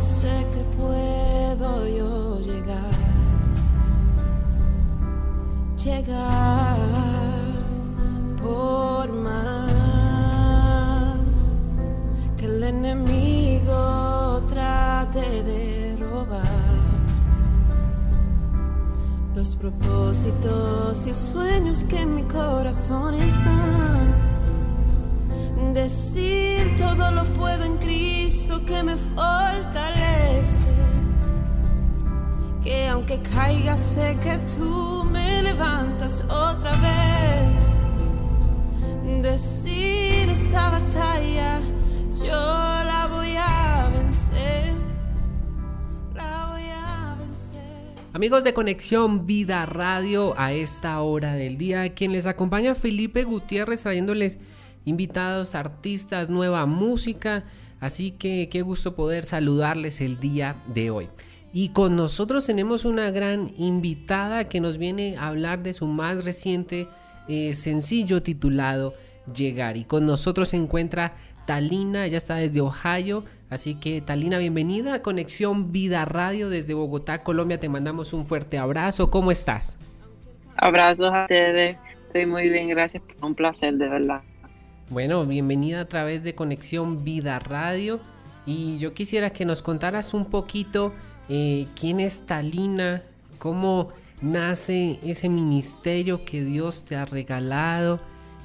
sé que puedo yo llegar. Llegar por más que el enemigo trate de robar los propósitos y sueños que en mi corazón están Decir todo lo puedo en Cristo que me fortalece. Que aunque caiga sé que tú me levantas otra vez. Decir esta batalla yo la voy a vencer. La voy a vencer. Amigos de Conexión Vida Radio a esta hora del día, quien les acompaña Felipe Gutiérrez trayéndoles invitados, artistas, nueva música. Así que qué gusto poder saludarles el día de hoy. Y con nosotros tenemos una gran invitada que nos viene a hablar de su más reciente eh, sencillo titulado Llegar. Y con nosotros se encuentra Talina, ya está desde Ohio. Así que Talina, bienvenida a Conexión Vida Radio desde Bogotá, Colombia. Te mandamos un fuerte abrazo. ¿Cómo estás? Abrazos a ustedes. Estoy muy bien, gracias. Un placer, de verdad. Bueno, bienvenida a través de Conexión Vida Radio. Y yo quisiera que nos contaras un poquito eh, quién es Talina, cómo nace ese ministerio que Dios te ha regalado,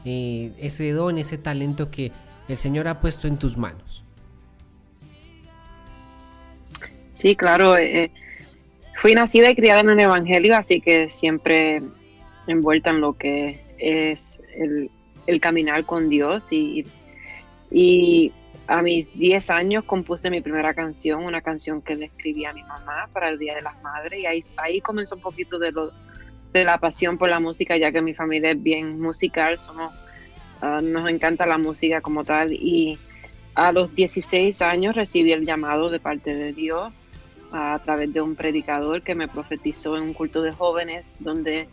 eh, ese don, ese talento que el Señor ha puesto en tus manos. Sí, claro. Eh, fui nacida y criada en el Evangelio, así que siempre envuelta en lo que es el, el caminar con Dios y, y a mis 10 años compuse mi primera canción, una canción que le escribí a mi mamá para el Día de las Madres y ahí, ahí comenzó un poquito de, lo, de la pasión por la música, ya que mi familia es bien musical, somos, ah, nos encanta la música como tal y a los 16 años recibí el llamado de parte de Dios a través de un predicador que me profetizó en un culto de jóvenes donde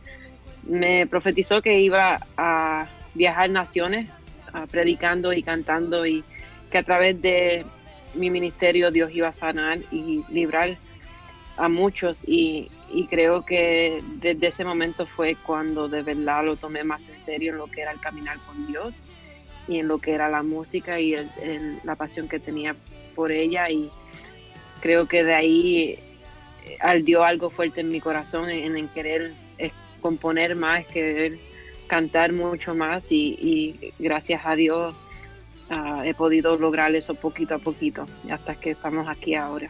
me profetizó que iba a viajar naciones ah, predicando y cantando y que a través de mi ministerio Dios iba a sanar y librar a muchos. Y, creo que desde ese momento fue cuando de verdad lo tomé más en serio en lo que era el caminar con Dios y en lo que era la música y la pasión que tenía por ella. Y creo que de ahí eh, ardió algo fuerte en mi corazón en, en querer componer más, querer cantar mucho más y, gracias a Dios ah, he podido lograr eso poquito a poquito hasta que estamos aquí ahora.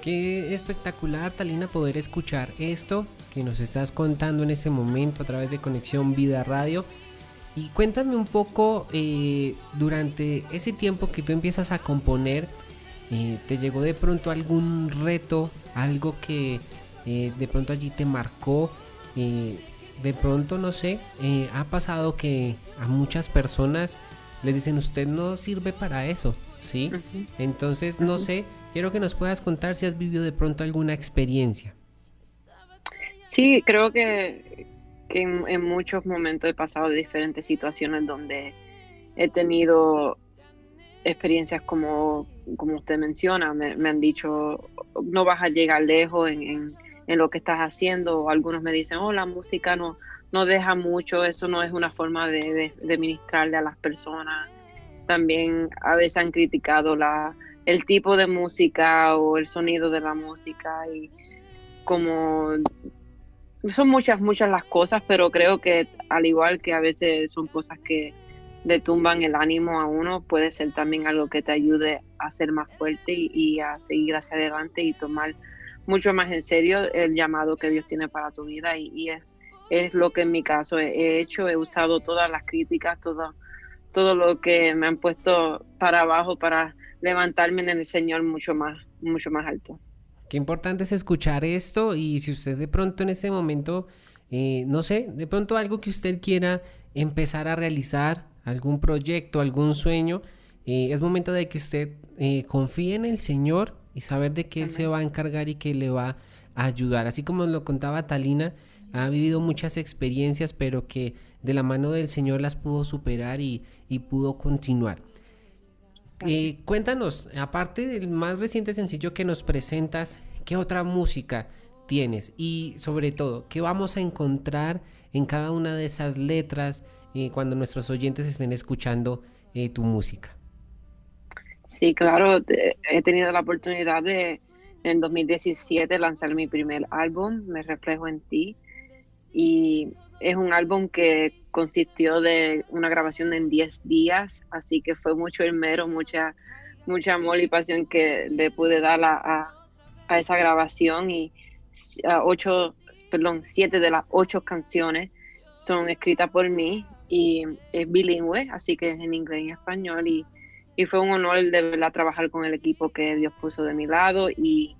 Qué espectacular, Talina, poder escuchar esto que nos estás contando en este momento a través de Conexión Vida Radio. Y cuéntame un poco, eh, durante ese tiempo que tú empiezas a componer, eh, ¿te llegó de pronto algún reto, algo que eh, de pronto allí te marcó? De pronto, no sé, eh, ha pasado que a muchas personas les dicen usted no sirve para eso, ¿sí? Entonces, no sé, quiero que nos puedas contar si has vivido de pronto alguna experiencia. Sí, creo que, en, muchos momentos he pasado de diferentes situaciones donde he tenido experiencias como, como usted menciona, me, han dicho, no vas a llegar lejos en en lo que estás haciendo. Algunos me dicen, oh, la música no, no deja mucho, eso no es una forma de, de, ministrarle a las personas. También a veces han criticado la, el tipo de música o el sonido de la música y como son muchas, muchas las cosas, pero creo que al igual que a veces son cosas que le tumban el ánimo a uno, puede ser también algo que te ayude a ser más fuerte y, y a seguir hacia adelante y tomar mucho más en serio el llamado que Dios tiene para tu vida y, es, lo que en mi caso he, hecho, he usado todas las críticas, todo, todo lo que me han puesto para abajo para levantarme en el Señor mucho más, mucho más alto. Qué importante es escuchar esto y si usted de pronto en ese momento, eh, no sé, de pronto algo que usted quiera empezar a realizar, algún proyecto, algún sueño, eh, es momento de que usted eh, confíe en el Señor y saber de que Él se va a encargar y que le va a ayudar. Así como lo contaba Talina, ha vivido muchas experiencias, pero que de la mano del Señor las pudo superar y, pudo continuar. eh, cuéntanos, aparte del más reciente sencillo que nos presentas, ¿qué otra música tienes? Y sobre todo, ¿qué vamos a encontrar en cada una de esas letras eh, cuando nuestros oyentes estén escuchando eh, tu música? Sí, claro, he tenido la oportunidad de en 2017 lanzar mi primer álbum, Me Reflejo en Ti, y es un álbum que consistió de una grabación en 10 días, así que fue mucho el mero, mucha, mucha amor y pasión que le pude dar a, a, esa grabación y ocho, perdón, siete de las ocho canciones son escritas por mí y es bilingüe, así que es en inglés y español y, y fue un honor de verdad trabajar con el equipo que Dios puso de mi lado y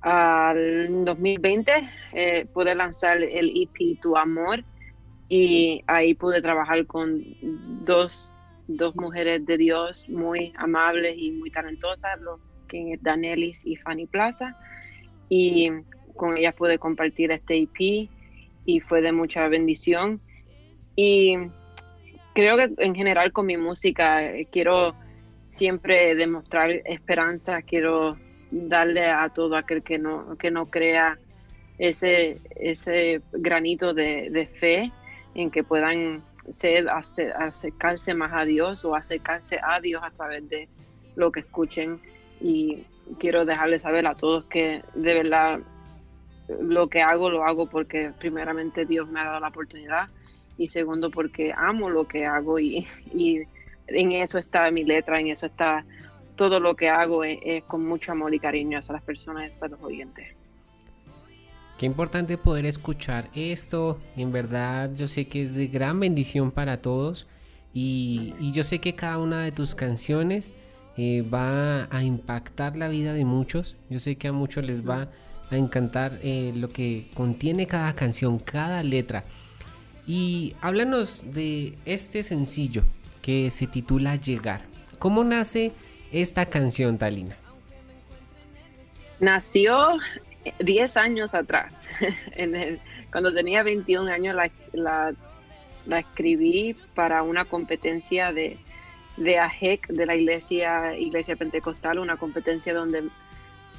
al 2020 eh, pude lanzar el EP Tu Amor y ahí pude trabajar con dos, dos mujeres de Dios muy amables y muy talentosas, los que es Danelis y Fanny Plaza y con ellas pude compartir este EP y fue de mucha bendición. Y creo que en general con mi música eh, quiero siempre demostrar esperanza, quiero darle a todo aquel que no, que no crea ese, ese granito de, fe en que puedan ser, acercarse más a Dios o acercarse a Dios a través de lo que escuchen. Y quiero dejarles saber a todos que de verdad lo que hago lo hago porque primeramente Dios me ha dado la oportunidad y segundo porque amo lo que hago y en eso está mi letra, en eso está todo lo que hago es, con mucho amor y cariño hacia las personas, a los oyentes. Qué importante poder escuchar esto. En verdad yo sé que es de gran bendición para todos. Y, yo sé que cada una de tus canciones eh, va a impactar la vida de muchos. Yo sé que a muchos les va a encantar eh, lo que contiene cada canción, cada letra. Y háblanos de este sencillo que se titula Llegar. ¿Cómo nace esta canción, Talina? Nació 10 años atrás. cuando tenía 21 años la, escribí para una competencia de, de AJEC, de la iglesia, iglesia Pentecostal, una competencia donde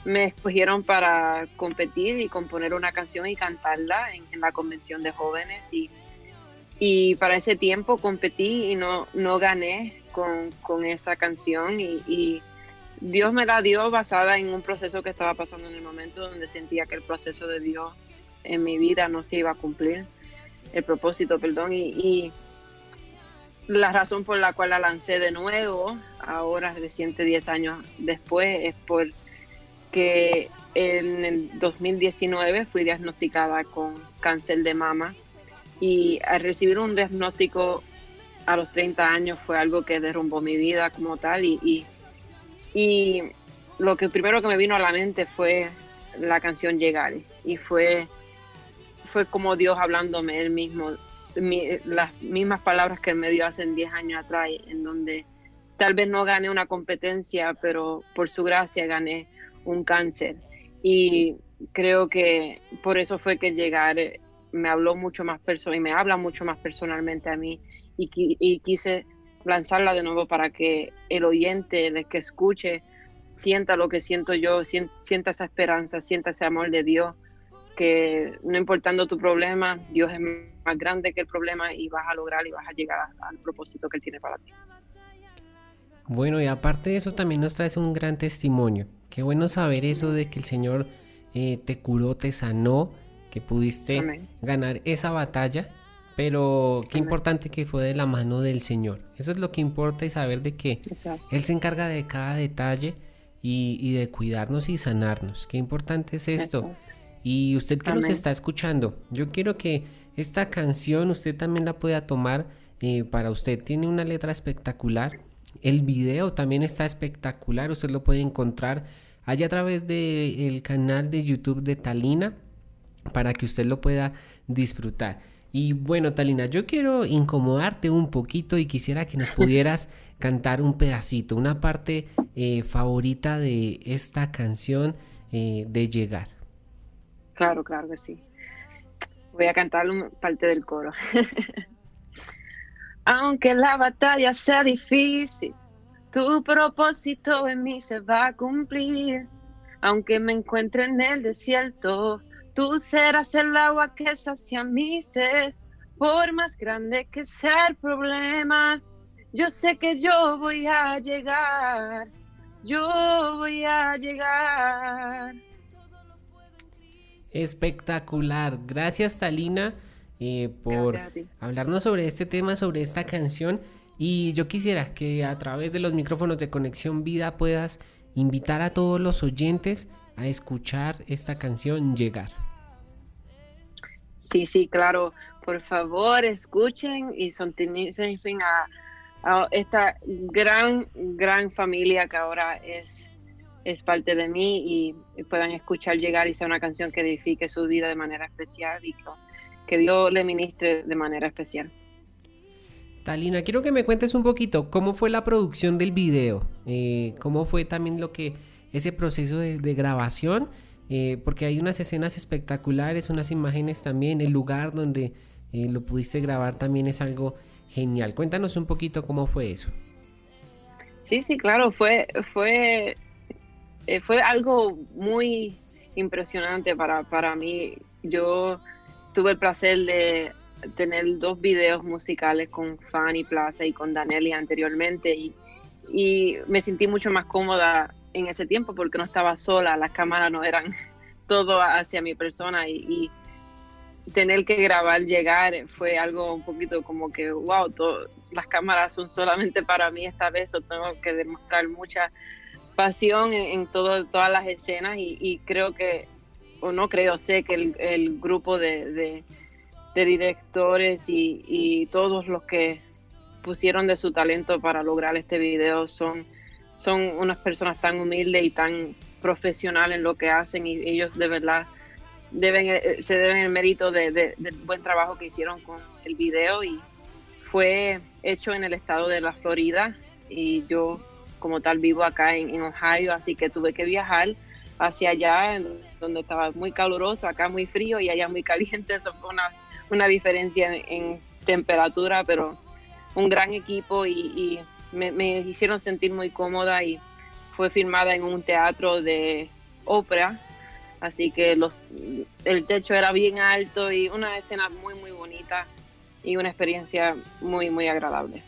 me escogieron para competir y componer una canción y cantarla en, la convención de jóvenes y, y, para ese tiempo competí y no, no gané con, esa canción. Y, Dios me la dio basada en un proceso que estaba pasando en el momento donde sentía que el proceso de Dios en mi vida no se iba a cumplir, el propósito, perdón, y, la razón por la cual la lancé de nuevo, ahora reciente 10 años después, es porque en el 2019 fui diagnosticada con cáncer de mama y al recibir un diagnóstico a los 30 años fue algo que derrumbó mi vida como tal y, y, lo que primero que me vino a la mente fue la canción Llegar y fue, fue como Dios hablándome él mismo, las mismas palabras que él me dio hace 10 años atrás, en donde tal vez no gané una competencia, pero por su gracia gané un cáncer. Y creo que por eso fue que Llegar me habló mucho más personal y me habla mucho más personalmente a mí y, quise lanzarla de nuevo para que el oyente, el que escuche, sienta lo que siento yo, sienta esa esperanza, sienta ese amor de Dios, que no importando tu problema, Dios es más grande que el problema y vas a lograr y vas a llegar al propósito que Él tiene para ti. Bueno, y aparte de eso también nos traes un gran testimonio. Qué bueno saber eso de que el Señor eh, te curó, te sanó, que pudiste ganar esa batalla pero qué importante que fue de la mano del Señor. Eso es lo que importa y saber de que Él se encarga de cada detalle y, de cuidarnos y sanarnos. Qué importante es esto. Y usted que nos está escuchando, yo quiero que esta canción usted también la pueda tomar eh, para usted. Tiene una letra espectacular. El video también está espectacular. Usted lo puede encontrar allá a través del canal de YouTube de Talina para que usted lo pueda disfrutar. Y bueno, Talina, yo quiero incomodarte un poquito y quisiera que nos pudieras cantar un pedacito, una parte eh, favorita de esta canción eh, de Llegar. Claro, claro que sí. Voy a cantar parte del coro. Aunque la batalla sea difícil, Tu propósito en mí se va a cumplir, aunque me encuentre en el desierto. Tú serás el agua que sacia mi sed, por más grande que sea el problema. Yo sé que yo voy a llegar, yo voy a llegar. Espectacular. Gracias, Talina, eh, por hablarnos sobre este tema, sobre esta canción. Y yo quisiera que a través de los micrófonos de Conexión Vida puedas invitar a todos los oyentes a escuchar esta canción Llegar. Sí, sí, claro. Por favor, escuchen y sintonicen a, a esta gran, gran familia que ahora es es parte de mí y, puedan escuchar llegar y sea una canción que edifique su vida de manera especial y que, Dios le ministre de manera especial. Talina, quiero que me cuentes un poquito cómo fue la producción del video, eh, cómo fue también lo que ese proceso de, grabación, eh, porque hay unas escenas espectaculares, unas imágenes también, el lugar donde eh, lo pudiste grabar también es algo genial. Cuéntanos un poquito cómo fue eso. Sí, sí, claro, fue, fue eh, fue algo muy impresionante para, para mí. Yo tuve el placer de tener dos videos musicales con Fanny Plaza y con Danelli anteriormente y, y me sentí mucho más cómoda en ese tiempo porque no estaba sola, las cámaras no eran todo hacia mi persona y, tener que grabar, llegar, fue algo un poquito como que, wow, las cámaras son solamente para mí esta vez o tengo que demostrar mucha pasión en, todo, todas las escenas y, creo que, o no creo, sé que el, grupo de, directores y, todos los que pusieron de su talento para lograr este video son, son unas personas tan humildes y tan profesionales en lo que hacen y ellos de verdad deben eh, se deben el mérito de, del buen trabajo que hicieron con el video y fue hecho en el estado de la Florida y yo como tal vivo acá en, Ohio, así que tuve que viajar hacia allá, donde estaba muy caluroso, acá muy frío y allá muy caliente. Eso fue una, diferencia en, temperatura, pero un gran equipo y, me, hicieron sentir muy cómoda y fue filmada en un teatro de ópera, así que los, el techo era bien alto y una escena muy, muy bonita y una experiencia muy, muy agradable.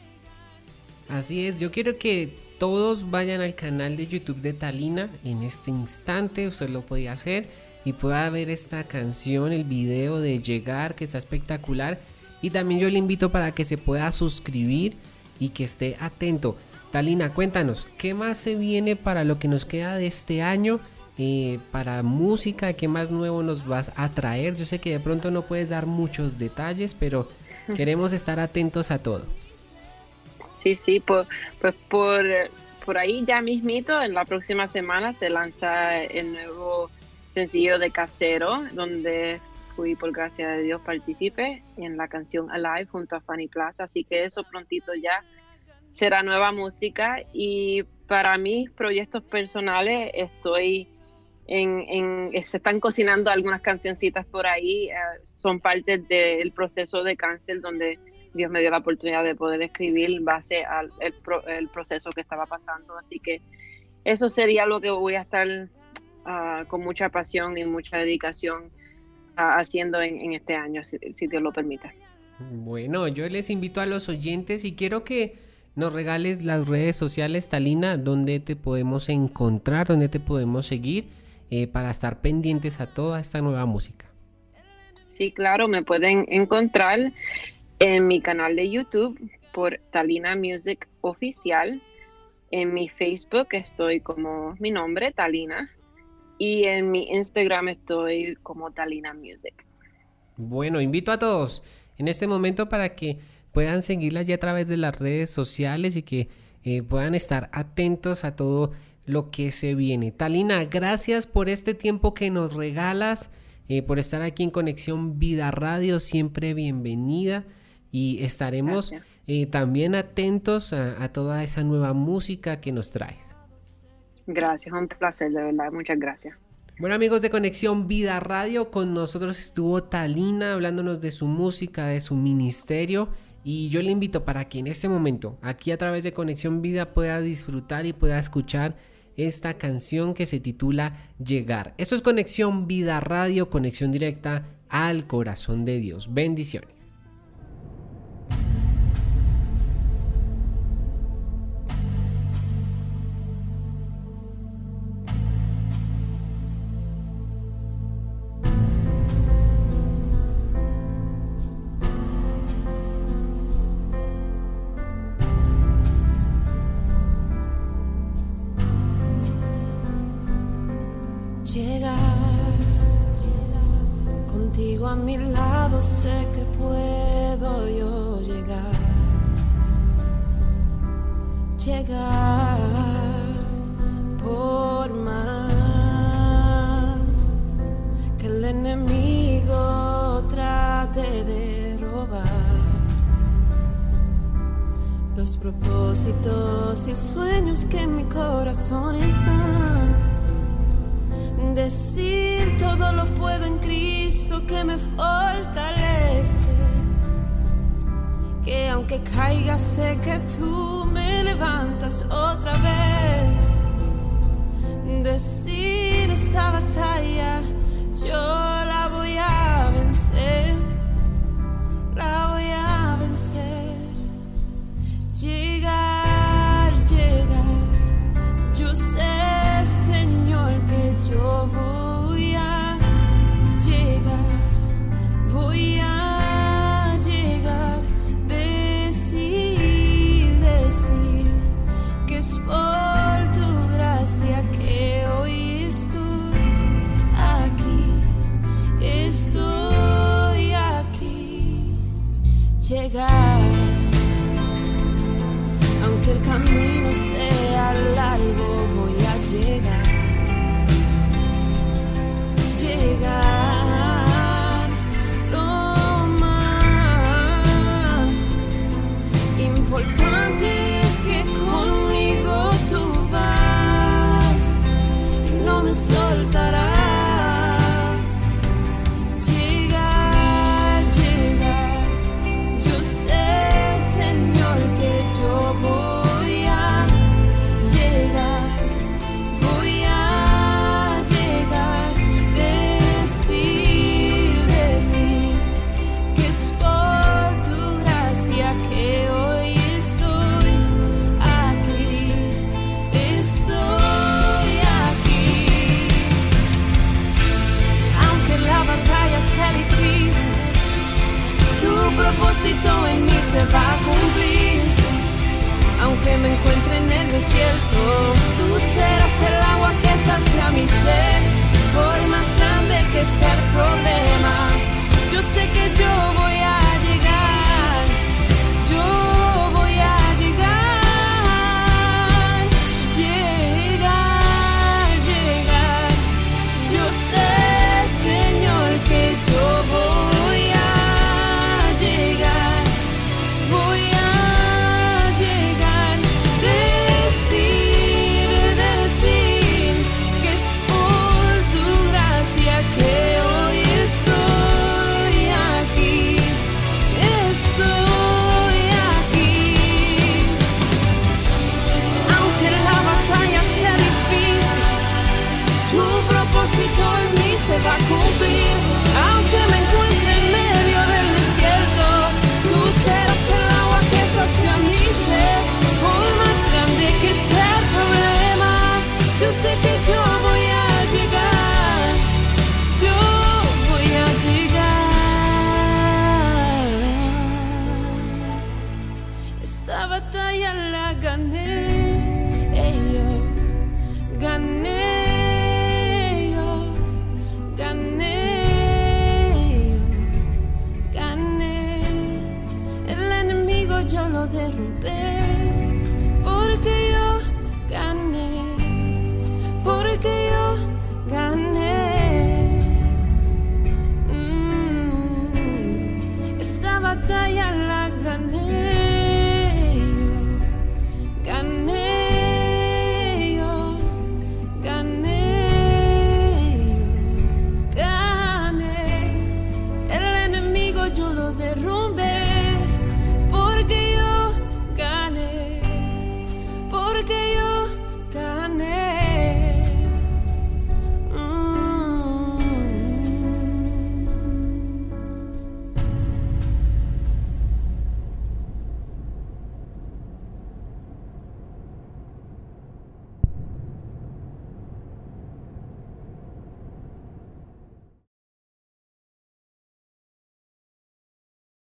Así es, yo quiero que todos vayan al canal de YouTube de Talina en este instante, usted lo podía hacer y pueda ver esta canción, el video de Llegar que está espectacular y también yo le invito para que se pueda suscribir y que esté atento. Talina, cuéntanos, ¿qué más se viene para lo que nos queda de este año? Eh, para música, ¿qué más nuevo nos vas a traer? Yo sé que de pronto no puedes dar muchos detalles, pero queremos estar atentos a todo. Sí, sí, pues, pues por, por ahí ya mismito, en la próxima semana se lanza el nuevo sencillo de Casero, donde fui por gracia de Dios participé en la canción Alive junto a Fanny Plaza, así que eso prontito ya será nueva música y para mis proyectos personales estoy en, se están cocinando algunas cancioncitas por ahí, eh, son parte del proceso de cáncer donde Dios me dio la oportunidad de poder escribir base al el, proceso que estaba pasando. Así que eso sería lo que voy a estar ah, con mucha pasión y mucha dedicación haciendo en, este año, si, Dios lo permite. Bueno, yo les invito a los oyentes y quiero que nos regales las redes sociales, Talina, donde te podemos encontrar, donde te podemos seguir eh, para estar pendientes a toda esta nueva música. Sí, claro, me pueden encontrar en mi canal de YouTube por Talina Music Oficial. En mi Facebook estoy como mi nombre, Talina. Y en mi Instagram estoy como Talina Music. Bueno, invito a todos en este momento para que puedan seguirla ya a través de las redes sociales y que eh, puedan estar atentos a todo lo que se viene. Talina, gracias por este tiempo que nos regalas, eh, por estar aquí en Conexión Vida Radio, siempre bienvenida y estaremos eh, también atentos a, toda esa nueva música que nos traes. Gracias, un placer, de verdad, muchas gracias. Bueno amigos de Conexión Vida Radio, con nosotros estuvo Talina hablándonos de su música, de su ministerio Y yo le invito para que en este momento, aquí a través de Conexión Vida, pueda disfrutar y pueda escuchar esta canción que se titula Llegar. Esto es Conexión Vida Radio, conexión directa al corazón de Dios. Bendiciones. Propósitos y sueños que en mi corazón están. Decir todo lo puedo en Cristo que me fortalece. Que aunque caiga sé que tú me levantas otra vez. Decir esta batalla yo